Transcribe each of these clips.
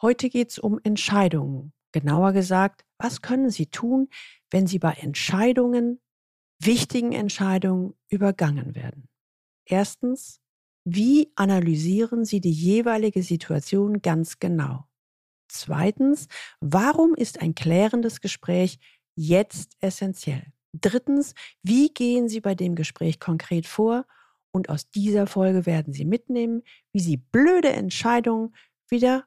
Heute geht es um Entscheidungen. Genauer gesagt, was können Sie tun, wenn Sie bei Entscheidungen, wichtigen Entscheidungen übergangen werden? Erstens, wie analysieren Sie die jeweilige Situation ganz genau? Zweitens, warum ist ein klärendes Gespräch jetzt essentiell? Drittens, wie gehen Sie bei dem Gespräch konkret vor? Und aus dieser Folge werden Sie mitnehmen, wie Sie blöde Entscheidungen wieder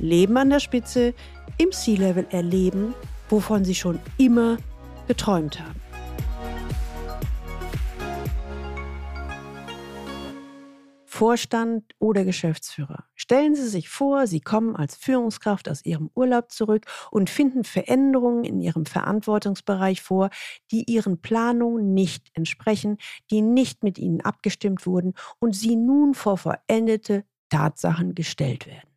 Leben an der Spitze, im C-Level erleben, wovon sie schon immer geträumt haben. Vorstand oder Geschäftsführer. Stellen Sie sich vor, Sie kommen als Führungskraft aus Ihrem Urlaub zurück und finden Veränderungen in Ihrem Verantwortungsbereich vor, die Ihren Planungen nicht entsprechen, die nicht mit Ihnen abgestimmt wurden und Sie nun vor vollendete Tatsachen gestellt werden.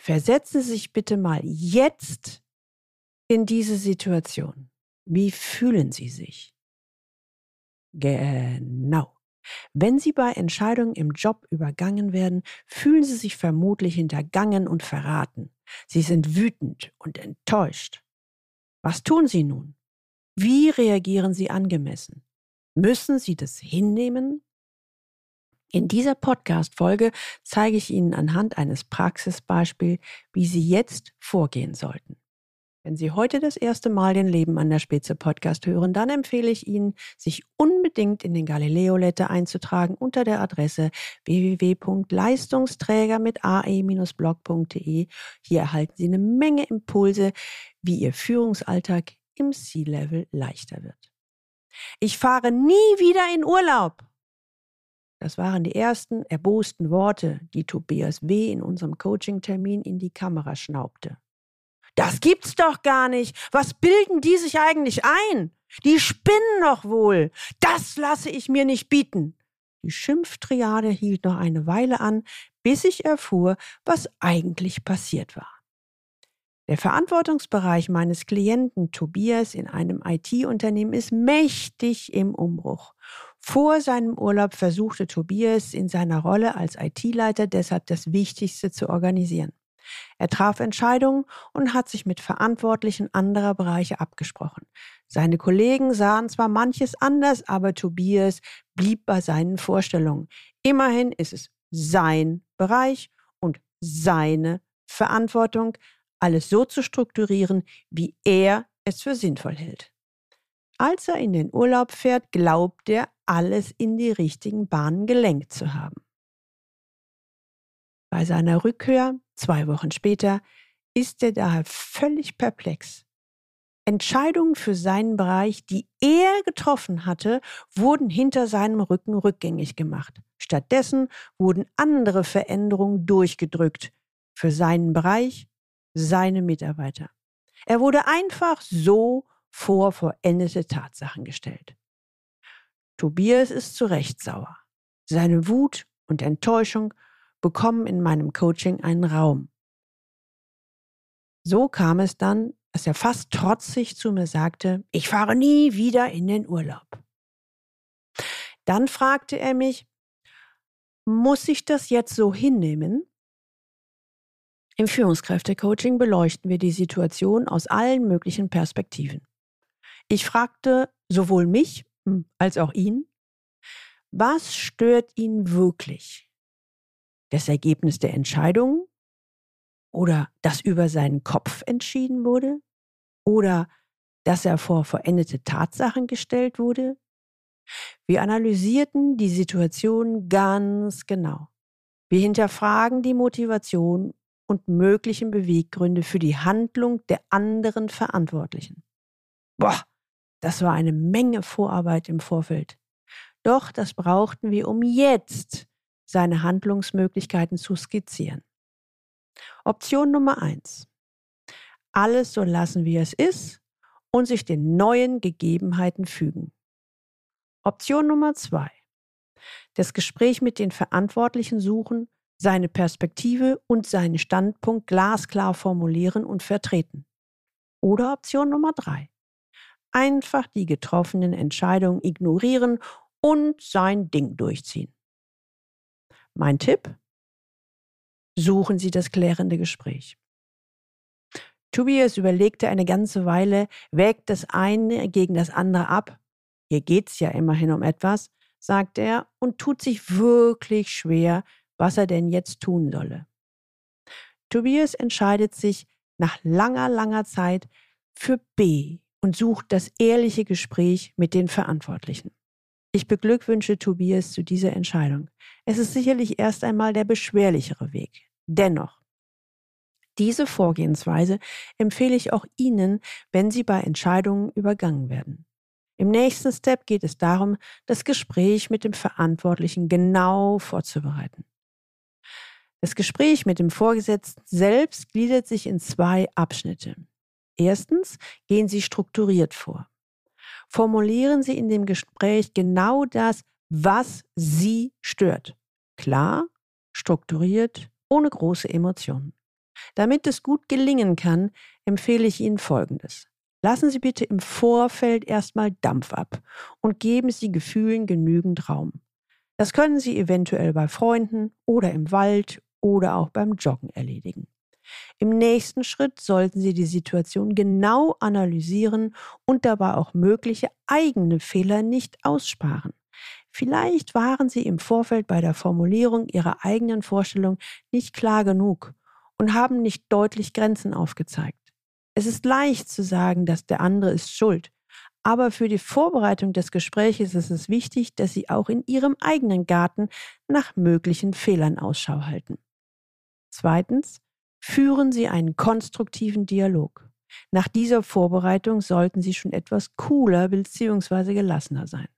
Versetzen Sie sich bitte mal jetzt in diese Situation. Wie fühlen Sie sich? Genau. Wenn Sie bei Entscheidungen im Job übergangen werden, fühlen Sie sich vermutlich hintergangen und verraten. Sie sind wütend und enttäuscht. Was tun Sie nun? Wie reagieren Sie angemessen? Müssen Sie das hinnehmen? In dieser Podcast-Folge zeige ich Ihnen anhand eines Praxisbeispiels, wie Sie jetzt vorgehen sollten. Wenn Sie heute das erste Mal den Leben an der Spitze Podcast hören, dann empfehle ich Ihnen, sich unbedingt in den Galileo Letter einzutragen unter der Adresse www.leistungsträger mit ae-blog.de. Hier erhalten Sie eine Menge Impulse, wie Ihr Führungsalltag im C-Level leichter wird. Ich fahre nie wieder in Urlaub. Das waren die ersten erbosten Worte, die Tobias W. in unserem Coaching-Termin in die Kamera schnaubte. Das gibt's doch gar nicht. Was bilden die sich eigentlich ein? Die spinnen doch wohl. Das lasse ich mir nicht bieten. Die Schimpftriade hielt noch eine Weile an, bis ich erfuhr, was eigentlich passiert war. Der Verantwortungsbereich meines Klienten Tobias in einem IT-Unternehmen ist mächtig im Umbruch. Vor seinem Urlaub versuchte Tobias in seiner Rolle als IT-Leiter deshalb das Wichtigste zu organisieren. Er traf Entscheidungen und hat sich mit Verantwortlichen anderer Bereiche abgesprochen. Seine Kollegen sahen zwar manches anders, aber Tobias blieb bei seinen Vorstellungen. Immerhin ist es sein Bereich und seine Verantwortung, alles so zu strukturieren, wie er es für sinnvoll hält. Als er in den Urlaub fährt, glaubt er, alles in die richtigen Bahnen gelenkt zu haben. Bei seiner Rückkehr, zwei Wochen später, ist er daher völlig perplex. Entscheidungen für seinen Bereich, die er getroffen hatte, wurden hinter seinem Rücken rückgängig gemacht. Stattdessen wurden andere Veränderungen durchgedrückt für seinen Bereich seine Mitarbeiter. Er wurde einfach so vor vollendete Tatsachen gestellt. Tobias ist zu Recht sauer. Seine Wut und Enttäuschung bekommen in meinem Coaching einen Raum. So kam es dann, dass er fast trotzig zu mir sagte, ich fahre nie wieder in den Urlaub. Dann fragte er mich, muss ich das jetzt so hinnehmen? Im Führungskräftecoaching beleuchten wir die Situation aus allen möglichen Perspektiven. Ich fragte sowohl mich hm, als auch ihn, was stört ihn wirklich? Das Ergebnis der Entscheidung? Oder dass über seinen Kopf entschieden wurde? Oder dass er vor vollendete Tatsachen gestellt wurde? Wir analysierten die Situation ganz genau. Wir hinterfragen die Motivation und möglichen Beweggründe für die Handlung der anderen Verantwortlichen. Boah, das war eine Menge Vorarbeit im Vorfeld. Doch das brauchten wir, um jetzt seine Handlungsmöglichkeiten zu skizzieren. Option Nummer eins: Alles so lassen, wie es ist und sich den neuen Gegebenheiten fügen. Option Nummer zwei: Das Gespräch mit den Verantwortlichen suchen, seine Perspektive und seinen Standpunkt glasklar formulieren und vertreten. Oder Option Nummer drei: Einfach die getroffenen Entscheidungen ignorieren und sein Ding durchziehen. Mein Tipp? Suchen Sie das klärende Gespräch. Tobias überlegte eine ganze Weile, wägt das eine gegen das andere ab. Hier geht's ja immerhin um etwas, sagt er und tut sich wirklich schwer, was er denn jetzt tun solle. Tobias entscheidet sich nach langer, langer Zeit für B und sucht das ehrliche Gespräch mit den Verantwortlichen. Ich beglückwünsche Tobias zu dieser Entscheidung. Es ist sicherlich erst einmal der beschwerlichere Weg. Dennoch, diese Vorgehensweise empfehle ich auch Ihnen, wenn Sie bei Entscheidungen übergangen werden. Im nächsten Step geht es darum, das Gespräch mit dem Verantwortlichen genau vorzubereiten. Das Gespräch mit dem Vorgesetzten selbst gliedert sich in zwei Abschnitte. Erstens gehen Sie strukturiert vor formulieren Sie in dem Gespräch genau das, was Sie stört. Klar, strukturiert, ohne große Emotionen. Damit es gut gelingen kann, empfehle ich Ihnen Folgendes. Lassen Sie bitte im Vorfeld erstmal Dampf ab und geben Sie Gefühlen genügend Raum. Das können Sie eventuell bei Freunden oder im Wald oder auch beim Joggen erledigen. Im nächsten Schritt sollten Sie die Situation genau analysieren und dabei auch mögliche eigene Fehler nicht aussparen. Vielleicht waren Sie im Vorfeld bei der Formulierung Ihrer eigenen Vorstellung nicht klar genug und haben nicht deutlich Grenzen aufgezeigt. Es ist leicht zu sagen, dass der andere ist schuld, aber für die Vorbereitung des Gespräches ist es wichtig, dass Sie auch in Ihrem eigenen Garten nach möglichen Fehlern Ausschau halten. Zweitens, Führen Sie einen konstruktiven Dialog. Nach dieser Vorbereitung sollten Sie schon etwas cooler bzw. gelassener sein.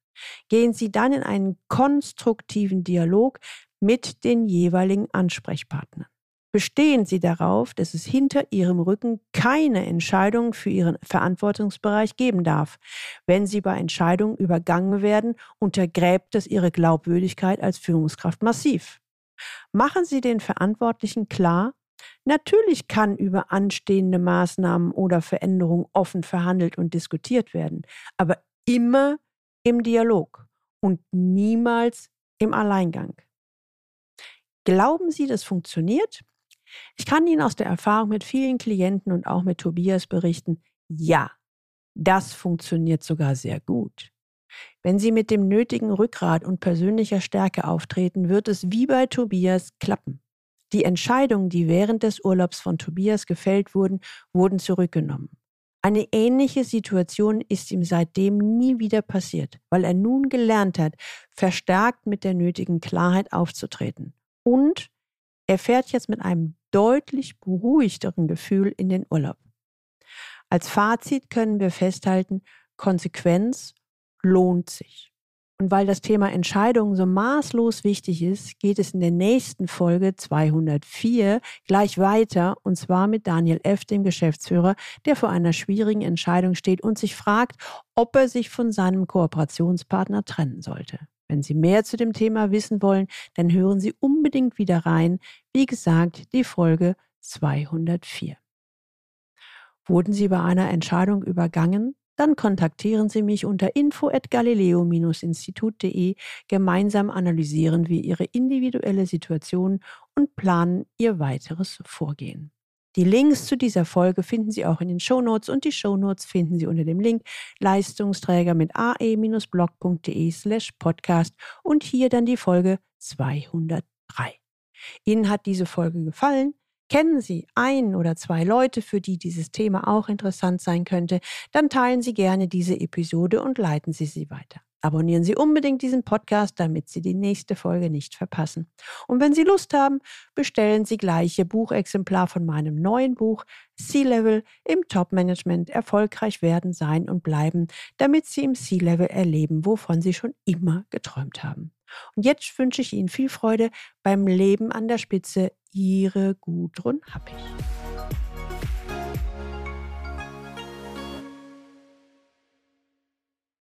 Gehen Sie dann in einen konstruktiven Dialog mit den jeweiligen Ansprechpartnern. Bestehen Sie darauf, dass es hinter Ihrem Rücken keine Entscheidung für Ihren Verantwortungsbereich geben darf. Wenn Sie bei Entscheidungen übergangen werden, untergräbt das Ihre Glaubwürdigkeit als Führungskraft massiv. Machen Sie den Verantwortlichen klar, Natürlich kann über anstehende Maßnahmen oder Veränderungen offen verhandelt und diskutiert werden, aber immer im Dialog und niemals im Alleingang. Glauben Sie, das funktioniert? Ich kann Ihnen aus der Erfahrung mit vielen Klienten und auch mit Tobias berichten, ja, das funktioniert sogar sehr gut. Wenn Sie mit dem nötigen Rückgrat und persönlicher Stärke auftreten, wird es wie bei Tobias klappen. Die Entscheidungen, die während des Urlaubs von Tobias gefällt wurden, wurden zurückgenommen. Eine ähnliche Situation ist ihm seitdem nie wieder passiert, weil er nun gelernt hat, verstärkt mit der nötigen Klarheit aufzutreten. Und er fährt jetzt mit einem deutlich beruhigteren Gefühl in den Urlaub. Als Fazit können wir festhalten, Konsequenz lohnt sich. Und weil das Thema Entscheidungen so maßlos wichtig ist, geht es in der nächsten Folge 204 gleich weiter und zwar mit Daniel F., dem Geschäftsführer, der vor einer schwierigen Entscheidung steht und sich fragt, ob er sich von seinem Kooperationspartner trennen sollte. Wenn Sie mehr zu dem Thema wissen wollen, dann hören Sie unbedingt wieder rein. Wie gesagt, die Folge 204. Wurden Sie bei einer Entscheidung übergangen? Dann kontaktieren Sie mich unter info@galileo-institut.de. Gemeinsam analysieren wir Ihre individuelle Situation und planen Ihr weiteres Vorgehen. Die Links zu dieser Folge finden Sie auch in den Shownotes und die Shownotes finden Sie unter dem Link Leistungsträger mit ae-blog.de slash podcast und hier dann die Folge 203. Ihnen hat diese Folge gefallen? Kennen Sie ein oder zwei Leute, für die dieses Thema auch interessant sein könnte, dann teilen Sie gerne diese Episode und leiten Sie sie weiter. Abonnieren Sie unbedingt diesen Podcast, damit Sie die nächste Folge nicht verpassen. Und wenn Sie Lust haben, bestellen Sie gleich Ihr Buchexemplar von meinem neuen Buch C-Level im Top-Management erfolgreich werden, sein und bleiben, damit Sie im C-Level erleben, wovon Sie schon immer geträumt haben. Und jetzt wünsche ich Ihnen viel Freude beim Leben an der Spitze. Ihre Gudrun Happig.